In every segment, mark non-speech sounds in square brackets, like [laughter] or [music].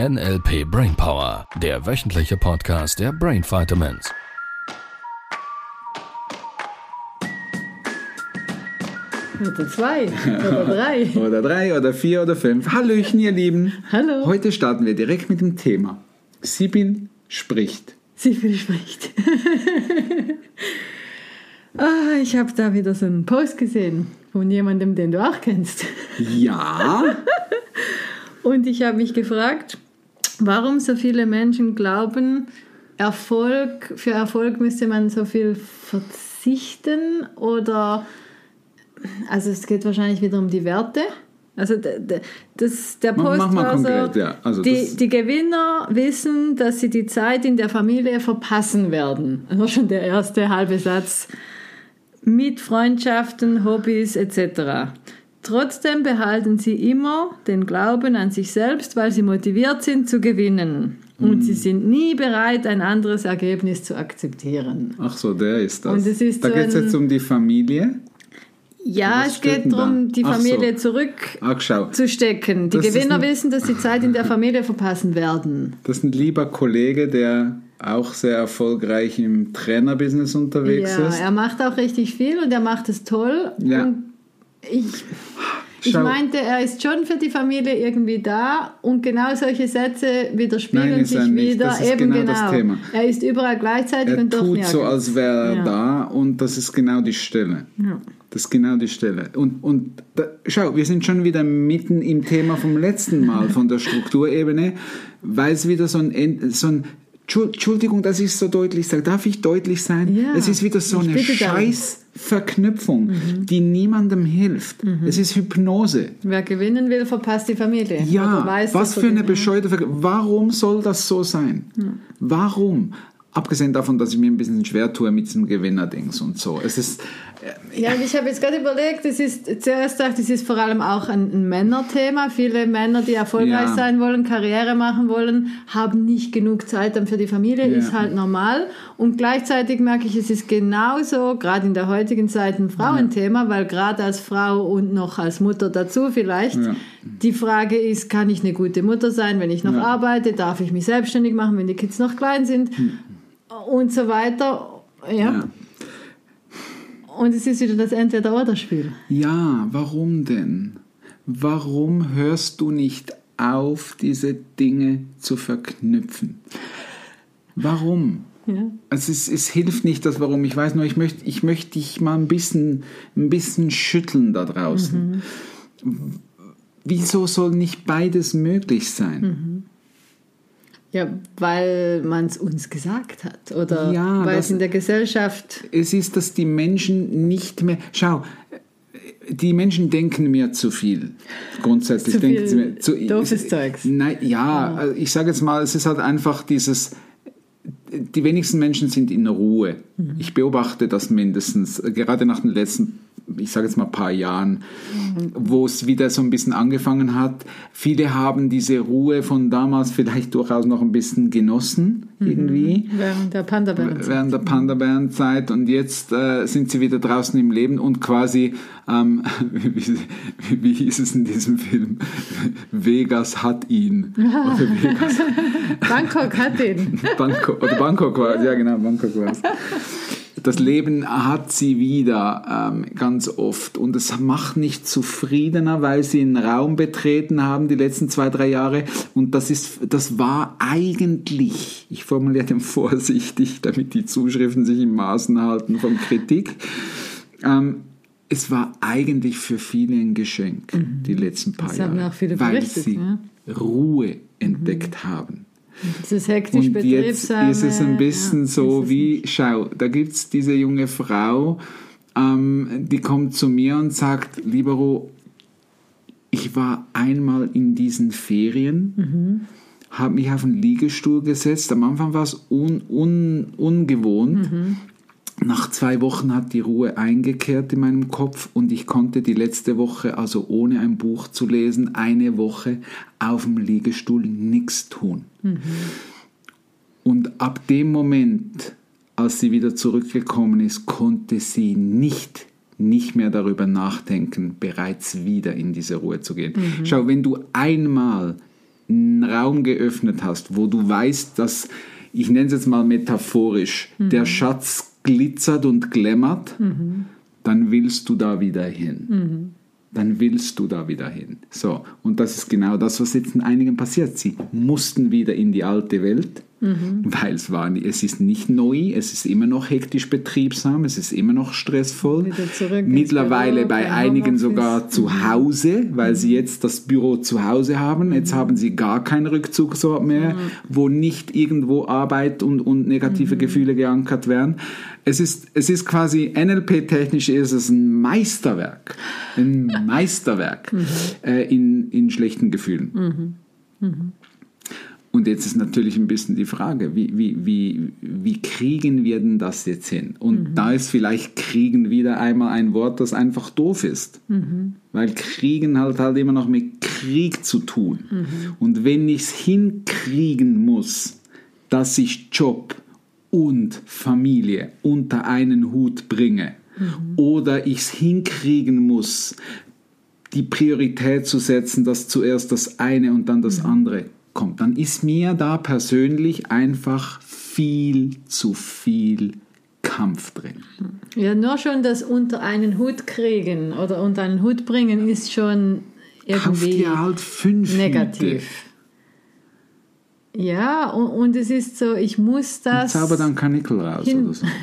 NLP Brainpower, der wöchentliche Podcast der Brain Vitamins. Oder zwei oder [laughs] drei. oder drei oder vier oder fünf. Hallöchen, ihr Lieben. Hallo. Heute starten wir direkt mit dem Thema. Sibyl spricht. Sibyl spricht. [laughs] ah, ich habe da wieder so einen Post gesehen von jemandem, den du auch kennst. Ja. [laughs] Und ich habe mich gefragt, warum so viele Menschen glauben, Erfolg, für Erfolg müsste man so viel verzichten oder, also es geht wahrscheinlich wieder um die Werte. Also das, der Post mach, mach war konkret, ja. also die, die Gewinner wissen, dass sie die Zeit in der Familie verpassen werden. Das war schon der erste halbe Satz. Mit Freundschaften, Hobbys etc. Trotzdem behalten sie immer den Glauben an sich selbst, weil sie motiviert sind zu gewinnen. Und Mhm. sie sind nie bereit, ein anderes Ergebnis zu akzeptieren. Ach so, der ist das. Und es ist da so geht es jetzt um die Familie. Ja, Was es geht darum, die so. Familie zurück Ach, schau. zu stecken. Die Das Gewinner wissen, dass sie Zeit in der Familie verpassen werden. Das ist ein lieber Kollege, der auch sehr erfolgreich im Trainerbusiness unterwegs Ja, ist. er macht auch richtig viel und er macht es toll. Ja. Und ich, ich meinte, er ist schon für die Familie irgendwie da und genau solche Sätze widerspiegeln Nein, sich er wieder. Das ist Eben genau das Thema. Er ist überall gleichzeitig Er und doch tut nirgends. so, als wäre er Ja. da und das ist genau die Stelle. Ja. Das ist genau die Stelle. Und, und da, schau, wir sind schon wieder mitten im Thema vom letzten Mal, von der Strukturebene, weil es wieder so ein, so ein Entschuldigung, dass ich es so deutlich sage. Darf ich deutlich sein? Ja, es ist wieder so eine bitte darum. scheiß Verknüpfung, die niemandem hilft. Es ist Hypnose. Wer gewinnen will, verpasst die Familie. Ja, weiß, was für eine bescheuerte Verknüpfung. Warum soll das so sein? Warum? Abgesehen davon, dass ich mir ein bisschen schwer tue mit diesem Gewinnerdings und so. Es ist, Ja, und ich habe jetzt gerade überlegt, das ist zuerst dachte ich, das ist vor allem auch ein, ein Männerthema. Viele Männer, die erfolgreich Ja. sein wollen, Karriere machen wollen, haben nicht genug Zeit dann für die Familie, Ja. ist halt normal. Und gleichzeitig merke ich, es ist genauso, gerade in der heutigen Zeit, ein Frauenthema, weil gerade als Frau und noch als Mutter dazu vielleicht, Ja. die Frage ist, kann ich eine gute Mutter sein, wenn ich noch Ja. arbeite? Darf ich mich selbstständig machen, wenn die Kids noch klein sind? Und so weiter. ja. ja. Und es ist wieder das Entweder-Oder-Spiel. Ja, warum denn? Warum hörst du nicht auf, diese Dinge zu verknüpfen? Warum? Ja. Also es, es hilft nicht das Warum. Ich weiß nur, ich möchte, ich möchte dich mal ein bisschen, ein bisschen schütteln da draußen. Wieso soll nicht beides möglich sein? Ja, weil man es uns gesagt hat oder Ja, weil es in der Gesellschaft. Es ist, dass die Menschen nicht mehr. Schau, die Menschen denken mir zu viel. Grundsätzlich Zu denken viel sie mir zu doofes Zeugs. Nein, ja, also ich sage jetzt mal, es ist halt einfach dieses. Die wenigsten Menschen sind in Ruhe. Mhm. Ich beobachte das mindestens, gerade nach den letzten, ich sage jetzt mal, paar Jahren, Mhm. wo es wieder so ein bisschen angefangen hat. Viele haben diese Ruhe von damals vielleicht durchaus noch ein bisschen genossen, Mhm. irgendwie Während der panda während der Panda-Bären-Zeit und jetzt äh, sind sie wieder draußen im Leben und quasi, ähm, [laughs] wie, wie hieß es in diesem Film? Vegas hat ihn. Oder [laughs] Vegas, Bangkok hat den. Bangkok, oder Bangkok war es, ja genau, Bangkok war es. [laughs] Das Leben hat sie wieder ähm, ganz oft und es macht nicht zufriedener, weil sie einen Raum betreten haben die letzten zwei, drei Jahre und das ist, das war eigentlich, ich formuliere den [laughs] vorsichtig, damit die Zuschriften sich im Maßen halten von Kritik, ähm, es war eigentlich für viele ein Geschenk, die letzten paar Das Jahre, haben auch viele weil sie ja. Ruhe entdeckt haben. Dieses hektisch Und jetzt ist es ein bisschen ja, so wie, schau, da gibt es diese junge Frau, ähm, die kommt zu mir und sagt, Libero, ich war einmal in diesen Ferien, Mhm. habe mich auf einen Liegestuhl gesetzt. Am Anfang war es un, un, ungewohnt. Mhm. Nach zwei Wochen hat die Ruhe eingekehrt in meinem Kopf und ich konnte die letzte Woche, also ohne ein Buch zu lesen, eine Woche auf dem Liegestuhl nichts tun. Und ab dem Moment, als sie wieder zurückgekommen ist, konnte sie nicht, nicht mehr darüber nachdenken, bereits wieder in diese Ruhe zu gehen. Schau, wenn du einmal einen Raum geöffnet hast, wo du weißt, dass, ich nenne es jetzt mal metaphorisch, der Schatz glitzert und glämmert, dann willst du da wieder hin. Dann willst du da wieder hin. So, und das ist genau das, was jetzt in einigen passiert. Sie mussten wieder in die alte Welt, weil es war, es ist nicht neu, es ist immer noch hektisch betriebsam, es ist immer noch stressvoll. Mittlerweile bei einigen sogar zu Hause, weil sie jetzt das Büro zu Hause haben. Jetzt haben sie gar keinen Rückzugsort mehr, wo nicht irgendwo Arbeit und, und negative Gefühle geankert werden. Es ist, es ist quasi, NLP-technisch ist es ein Meisterwerk. Ein [laughs] Meisterwerk äh, in, in schlechten Gefühlen. Und jetzt ist natürlich ein bisschen die Frage, wie, wie, wie, wie kriegen wir denn das jetzt hin? Und da ist vielleicht kriegen wieder einmal ein Wort, das einfach doof ist. Weil kriegen halt halt immer noch mit Krieg zu tun. Und wenn ich es hinkriegen muss, dass ich Job und Familie unter einen Hut bringe, oder ich es hinkriegen muss, die Priorität zu setzen, dass zuerst das eine und dann das andere kommt, dann ist mir da persönlich einfach viel zu viel Kampf drin. Ja, nur schon das unter einen Hut kriegen oder unter einen Hut bringen ist schon irgendwie dir halt fünf negativ. Ja, und, und es ist so, ich muss Hüte. das. Zauber dann Kanickel raus oder so. [laughs]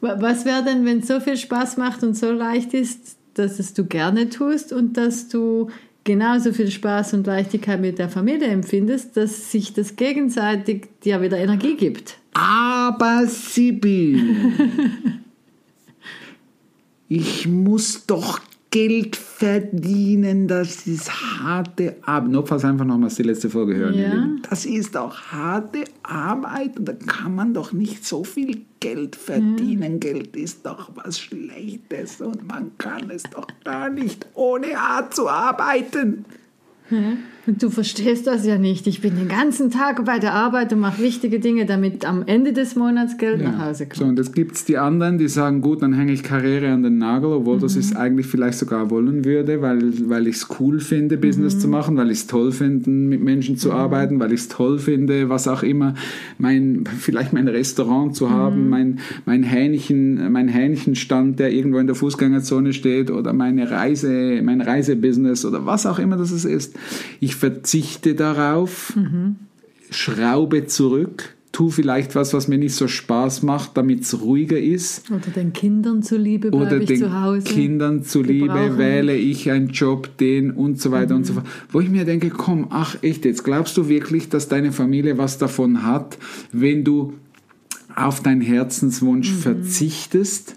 Wa- Was wäre denn, wenn es so viel Spaß macht und so leicht ist, dass es du gerne tust und dass du genauso viel Spaß und Leichtigkeit mit der Familie empfindest, dass sich das gegenseitig dir wieder Energie gibt? Aber Sibyl, [laughs] ich muss doch Geld verdienen, das ist harte Arbeit. Notfalls einfach nochmals die letzte Folge hören. ihr Ja. Lieben. Das ist doch harte Arbeit und da kann man doch nicht so viel Geld verdienen. Geld ist doch was Schlechtes und man kann es doch gar nicht ohne Art zu arbeiten. Und du verstehst das ja nicht. Ich bin den ganzen Tag bei der Arbeit und mache wichtige Dinge, damit am Ende des Monats Geld nach Hause So, kommt. und jetzt gibt es die anderen, die sagen, gut, dann hänge ich Karriere an den Nagel, obwohl das Mhm. ich eigentlich vielleicht sogar wollen würde, weil, weil ich es cool finde, Business Mhm. zu machen, weil ich es toll finde, mit Menschen zu arbeiten, weil ich es toll finde, was auch immer, mein, vielleicht mein Restaurant zu Mhm. haben, mein, mein, Hähnchen, mein Hähnchenstand, der irgendwo in der Fußgängerzone steht oder meine Reise, mein Reisebusiness oder was auch immer das ist. Ich verzichte darauf, Mhm. schraube zurück, tu vielleicht was, was mir nicht so Spaß macht, damit es ruhiger ist. Oder den Kindern zuliebe bleibe Oder ich den zu Hause. Kindern zuliebe Gebrauchen. wähle ich einen Job, den und so weiter und Mhm. so fort. Wo ich mir denke, komm, ach echt, jetzt glaubst du wirklich, dass deine Familie was davon hat, wenn du auf deinen Herzenswunsch Mhm. verzichtest?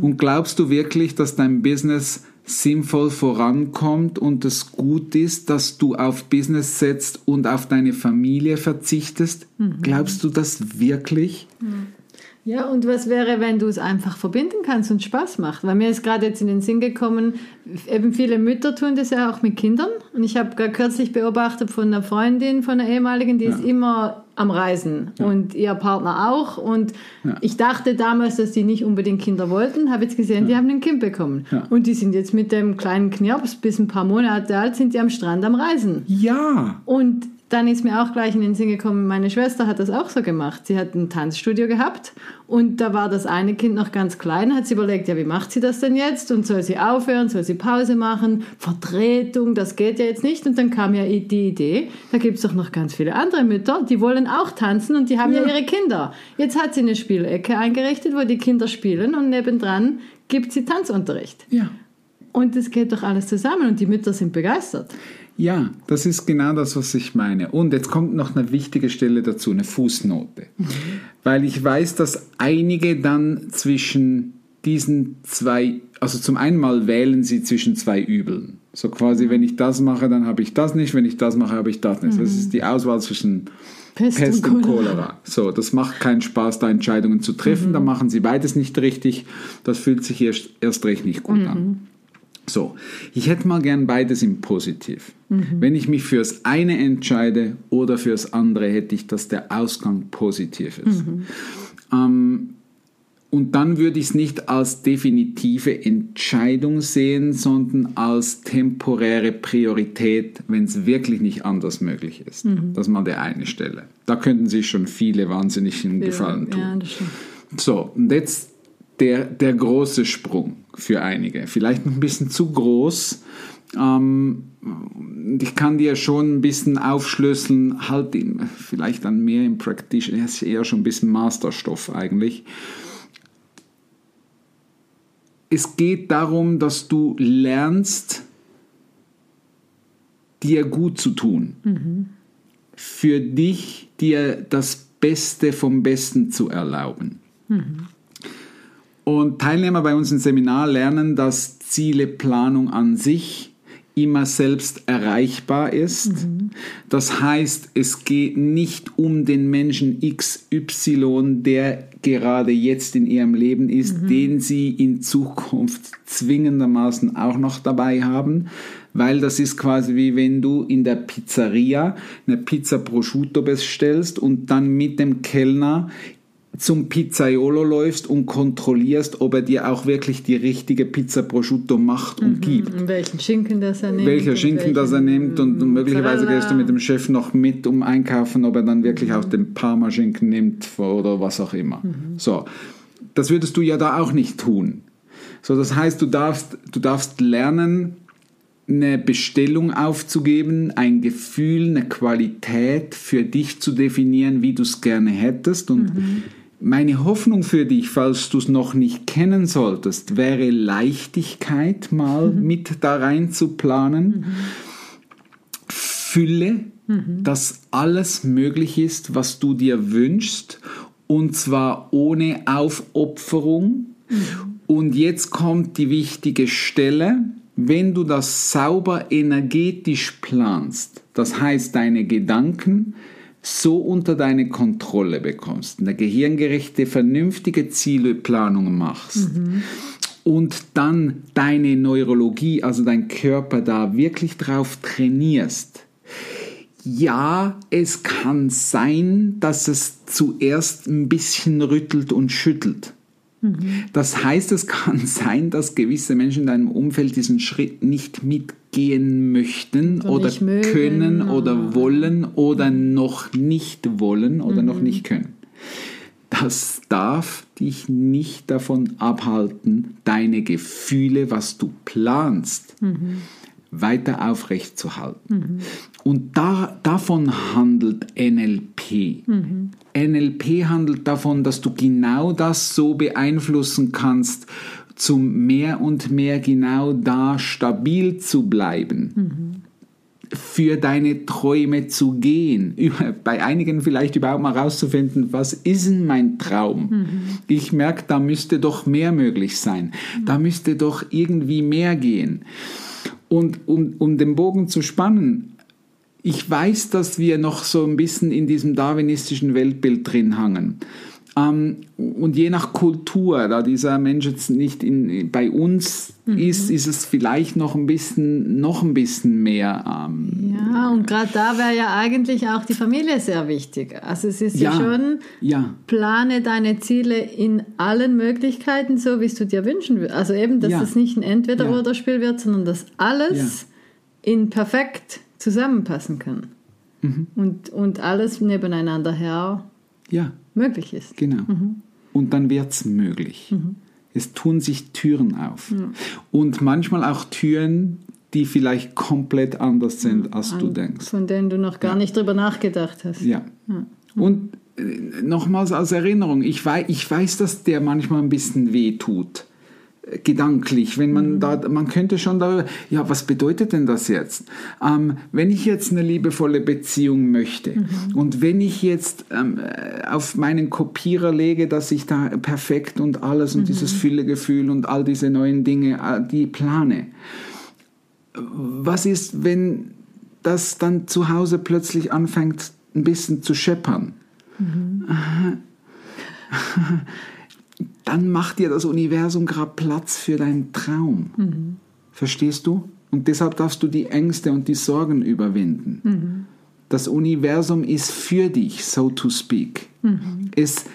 Und glaubst du wirklich, dass dein Business sinnvoll vorankommt und es gut ist, dass du auf Business setzt und auf deine Familie verzichtest? Mhm. Glaubst du das wirklich? Ja, und was wäre, wenn du es einfach verbinden kannst und Spaß macht? Weil mir ist gerade jetzt in den Sinn gekommen, eben viele Mütter tun das ja auch mit Kindern. Und ich habe gerade kürzlich beobachtet von einer Freundin, von einer ehemaligen, die ist immer am Reisen und ihr Partner auch. Und Ja. ich dachte damals, dass die nicht unbedingt Kinder wollten, habe jetzt gesehen, die haben ein Kind bekommen. Ja. Und die sind jetzt mit dem kleinen Knirps bis ein paar Monate alt, sind die am Strand am Reisen. Ja. Und dann ist mir auch gleich in den Sinn gekommen, meine Schwester hat das auch so gemacht. Sie hat ein Tanzstudio gehabt und da war das eine Kind noch ganz klein, hat sie überlegt, ja, wie macht sie das denn jetzt? Und soll sie aufhören, soll sie Pause machen? Vertretung, das geht ja jetzt nicht. Und dann kam ja die Idee, da gibt es doch noch ganz viele andere Mütter, die wollen auch tanzen und die haben ja, Ja. ihre Kinder. Jetzt hat sie eine Spielecke eingerichtet, wo die Kinder spielen und nebendran gibt sie Tanzunterricht. Ja. Und das geht doch alles zusammen und die Mütter sind begeistert. Ja, das ist genau das, was ich meine. Und jetzt kommt noch eine wichtige Stelle dazu, eine Fußnote. Weil ich weiß, dass einige dann zwischen diesen zwei, also zum einen mal wählen sie zwischen zwei Übeln. So quasi, wenn ich das mache, dann habe ich das nicht, wenn ich das mache, habe ich das nicht. Das ist die Auswahl zwischen Pest, Pest und und Cholera. Cholera. So, das macht keinen Spaß, da Entscheidungen zu treffen. Da machen sie beides nicht richtig. Das fühlt sich erst, erst recht nicht gut an. So, ich hätte mal gern beides im Positiv. Wenn ich mich fürs eine entscheide oder fürs andere, hätte ich, dass der Ausgang positiv ist. Ähm, Und dann würde ich es nicht als definitive Entscheidung sehen, sondern als temporäre Priorität, wenn es wirklich nicht anders möglich ist. Das ist mal der eine Stelle. Da könnten sich schon viele wahnsinnigen Gefallen tun. Ja. So, und jetzt der, der große Sprung für einige. Vielleicht noch ein bisschen zu groß. Ähm, ich kann dir schon ein bisschen aufschlüsseln, halt im, vielleicht dann mehr im Practitioner, das ist eher schon ein bisschen Masterstoff eigentlich. Es geht darum, dass du lernst, dir gut zu tun. Für dich, dir das Beste vom Besten zu erlauben. Und Teilnehmer bei uns im Seminar lernen, dass Zieleplanung an sich immer selbst erreichbar ist. Das heißt, es geht nicht um den Menschen XY, der gerade jetzt in ihrem Leben ist, den sie in Zukunft zwingendermaßen auch noch dabei haben, weil das ist quasi wie wenn du in der Pizzeria eine Pizza prosciutto bestellst und dann mit dem Kellner zum Pizzaiolo läufst und kontrollierst, ob er dir auch wirklich die richtige Pizza prosciutto macht und gibt. Und welchen Schinken das er nimmt. Welcher Schinken das er nimmt und, und möglicherweise Mozzarella. gehst du mit dem Chef noch mit um einkaufen, ob er dann wirklich auch den Parma-Schinken nimmt oder was auch immer. So, das würdest du ja da auch nicht tun. So, das heißt, du darfst, du darfst lernen, eine Bestellung aufzugeben, ein Gefühl, eine Qualität für dich zu definieren, wie du es gerne hättest. Und meine Hoffnung für dich, falls du es noch nicht kennen solltest, wäre Leichtigkeit mal mit da rein zu planen. Fülle, dass alles möglich ist, was du dir wünschst, und zwar ohne Aufopferung. Und jetzt kommt die wichtige Stelle, wenn du das sauber energetisch planst, das heißt deine Gedanken so unter deine Kontrolle bekommst, eine gehirngerechte, vernünftige Zieleplanung machst und dann deine Neurologie, also dein Körper da wirklich drauf trainierst, ja, es kann sein, dass es zuerst ein bisschen rüttelt und schüttelt. Das heißt, es kann [laughs] sein, dass gewisse Menschen in deinem Umfeld diesen Schritt nicht mitgehen möchten Oder oder, nicht mögen, können oder wollen oder noch nicht wollen oder noch nicht können. Das darf dich nicht davon abhalten, deine Gefühle, was du planst, weiter aufrechtzuerhalten. Und da, davon handelt NLP. NLP handelt davon, dass du genau das so beeinflussen kannst, zum mehr und mehr genau da stabil zu bleiben für deine Träume zu gehen. Bei einigen vielleicht überhaupt mal rauszufinden, was ist denn mein Traum? Ich merke, da müsste doch mehr möglich sein. Da müsste doch irgendwie mehr gehen. Und um, um den Bogen zu spannen, ich weiß, dass wir noch so ein bisschen in diesem darwinistischen Weltbild drin hangen. Ähm, und je nach Kultur, da dieser Mensch jetzt nicht in, bei uns ist, ist es vielleicht noch ein bisschen, noch ein bisschen mehr. Ähm, Ja, und gerade da wäre ja eigentlich auch die Familie sehr wichtig. Also es ist ja, Ja. schon, ja, plane deine Ziele in allen Möglichkeiten, so wie es du dir wünschen würdest. Also eben, dass Ja. es nicht ein Entweder-Oder-Spiel wird, sondern dass alles in perfekt zusammenpassen kann. Mhm. Und, und alles nebeneinander her ja, möglich ist. genau. Und dann wird es möglich. Es tun sich Türen auf. Und manchmal auch Türen, die vielleicht komplett anders sind, als du denkst. Von denen du noch gar nicht drüber nachgedacht hast. Ja. Und äh, nochmals als Erinnerung, ich weiß, ich weiß, dass der manchmal ein bisschen weh tut. Gedanklich, wenn man da, man könnte schon darüber, ja, was bedeutet denn das jetzt? Ähm, wenn ich jetzt eine liebevolle Beziehung möchte und wenn ich jetzt ähm, äh, auf meinen Kopierer lege, dass ich da perfekt und alles und dieses Füllegefühl und all diese neuen Dinge, äh, die plane, was ist, wenn das dann zu Hause plötzlich anfängt, ein bisschen zu scheppern? [laughs] Dann macht dir das Universum gerade Platz für deinen Traum. Verstehst du? Und deshalb darfst du die Ängste und die Sorgen überwinden. Das Universum ist für dich, so to speak. Es,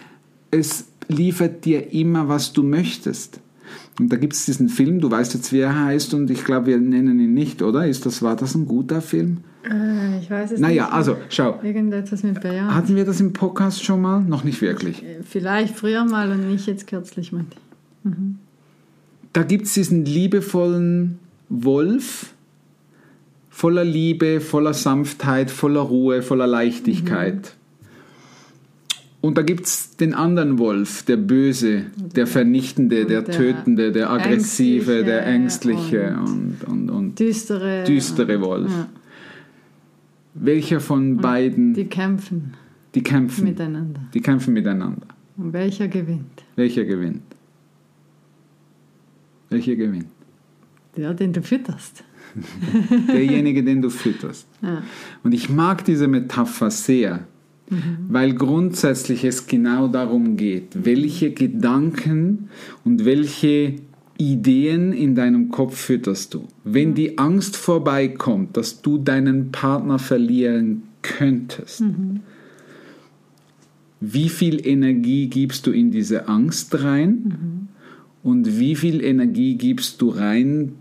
es liefert dir immer, was du möchtest. Und da gibt es diesen Film, du weißt jetzt, wie er heißt, und ich glaube, wir nennen ihn nicht, oder? Ist das, war das ein guter Film? Äh, ich weiß es Naja, nicht. also, schau. Irgendetwas mit Bayern. Hatten wir das im Podcast schon mal? Noch nicht wirklich. Vielleicht früher mal und nicht jetzt kürzlich mal. Da gibt es diesen liebevollen Wolf, voller Liebe, voller Sanftheit, voller Ruhe, voller Leichtigkeit. Und da gibt es den anderen Wolf, der Böse, der Vernichtende, der, der Tötende, der Aggressive, der Ängstliche Ängstliche und, und, und Düstere. düstere Wolf. Ja. Welcher von beiden, Die kämpfen die kämpfen? miteinander. Die kämpfen miteinander. Und welcher gewinnt? Welcher gewinnt? Welcher gewinnt? Der, den du fütterst. [laughs] Derjenige, den du fütterst. Ja. Und ich mag diese Metapher sehr, weil grundsätzlich es genau darum geht, welche Gedanken und welche Ideen in deinem Kopf fütterst du. Wenn die Angst vorbeikommt, dass du deinen Partner verlieren könntest, wie viel Energie gibst du in diese Angst rein? Und wie viel Energie gibst du rein,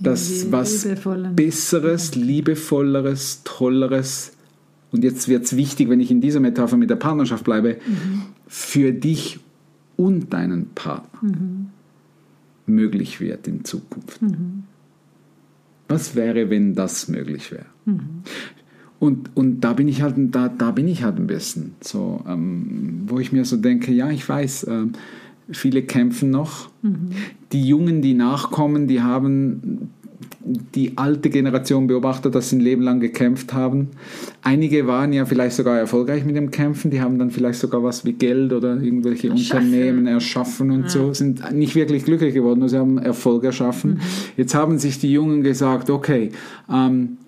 dass was Besseres, liebevolleres, tolleres und jetzt wird es wichtig, wenn ich in dieser Metapher mit der Partnerschaft bleibe, für dich und deinen Partner möglich wird in Zukunft. Was wäre, wenn das möglich wäre? Und, und da bin ich halt, da, da bin ich halt ein bisschen so, ähm, wo ich mir so denke, ja, ich weiß, ähm, viele kämpfen noch. Die Jungen, die nachkommen, die haben die alte Generation beobachtet, dass sie ein Leben lang gekämpft haben. Einige waren ja vielleicht sogar erfolgreich mit dem Kämpfen, die haben dann vielleicht sogar was wie Geld oder irgendwelche Erschaffen. Unternehmen erschaffen und so, sind nicht wirklich glücklich geworden, nur sie haben Erfolg erschaffen. Jetzt haben sich die Jungen gesagt, okay, ähm,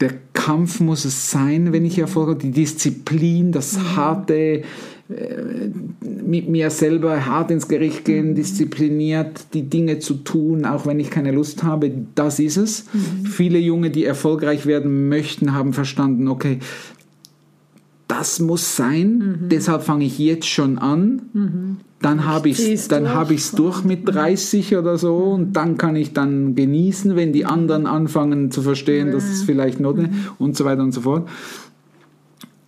der Kampf muss es sein, wenn ich Erfolg habe, die Disziplin, das harte, äh, mit mir selber hart ins Gericht gehen, diszipliniert die Dinge zu tun, auch wenn ich keine Lust habe, das ist es. Viele Junge, die erfolgreich werden möchten, haben verstanden, okay, das muss sein, deshalb fange ich jetzt schon an. Dann habe ich zieh's dann durch. es mit 30 oder so und dann kann ich dann genießen, wenn die anderen anfangen zu verstehen, dass es vielleicht notwendig und so weiter und so fort.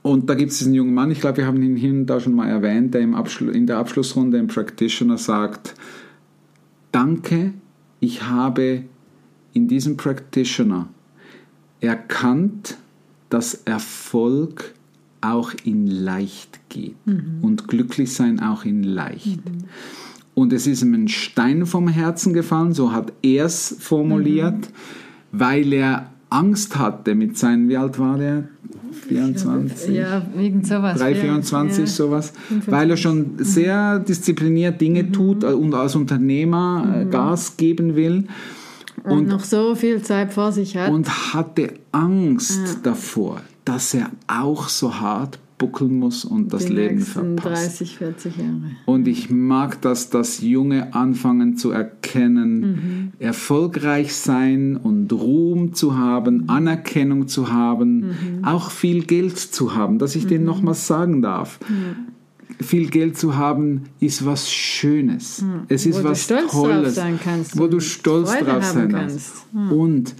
Und da gibt es diesen jungen Mann, ich glaube, wir haben ihn hier und da schon mal erwähnt, der in der Abschlussrunde im Practitioner sagt, danke, ich habe in diesem Practitioner erkannt, dass Erfolg auch in leicht geht und glücklich sein auch in leicht. Und es ist ihm ein Stein vom Herzen gefallen, so hat er es formuliert, weil er Angst hatte mit seinen, wie alt war der? 24? Ja, irgend sowas. 3, Ja, 24, ja. sowas, weil er schon sehr diszipliniert Dinge tut und als Unternehmer äh, Gas geben will Und, noch so viel Zeit vor sich hat. und hatte Angst davor, dass er auch so hart buckeln muss und das die Leben verpasst. 30, 40 Jahre. Und ich mag das, dass Junge anfangen zu erkennen, erfolgreich sein und Ruhm zu haben, Anerkennung zu haben, auch viel Geld zu haben, dass ich denen nochmals sagen darf. Viel Geld zu haben ist was Schönes. Es ist Wo du was Tolles, sein kannst wo du stolz Freude drauf sein kannst. kannst. Und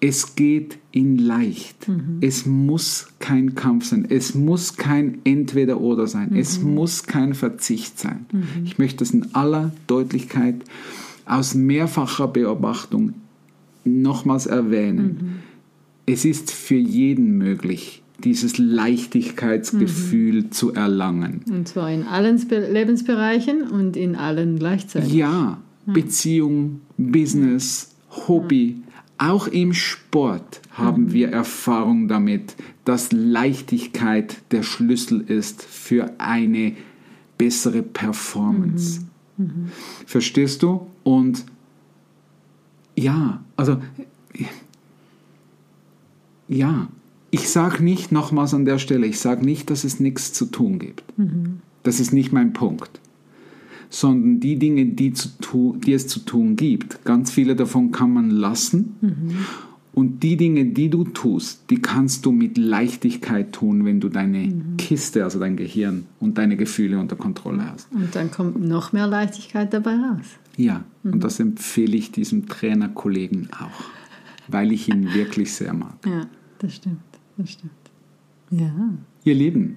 es geht in leicht. Es muss kein Kampf sein. Es muss kein Entweder-Oder sein. Es muss kein Verzicht sein. Ich möchte das in aller Deutlichkeit aus mehrfacher Beobachtung nochmals erwähnen. Es ist für jeden möglich, dieses Leichtigkeitsgefühl zu erlangen. Und zwar in allen Lebensbereichen und in allen gleichzeitig. Ja, Beziehung, Business, Hobby, auch im Sport haben wir Erfahrung damit, dass Leichtigkeit der Schlüssel ist für eine bessere Performance. Verstehst du? Und ja, also ja, ich sage nicht nochmals an der Stelle, ich sage nicht, dass es nichts zu tun gibt. Das ist nicht mein Punkt sondern die Dinge, die, zu tu, die es zu tun gibt. Ganz viele davon kann man lassen Und die Dinge, die du tust, die kannst du mit Leichtigkeit tun, wenn du deine Mhm. Kiste, also dein Gehirn und deine Gefühle unter Kontrolle hast. Und dann kommt noch mehr Leichtigkeit dabei raus. Ja, Mhm. und das empfehle ich diesem Trainerkollegen auch, weil ich ihn wirklich sehr mag. Ja, das stimmt. Das stimmt. Ja. Ihr Lieben,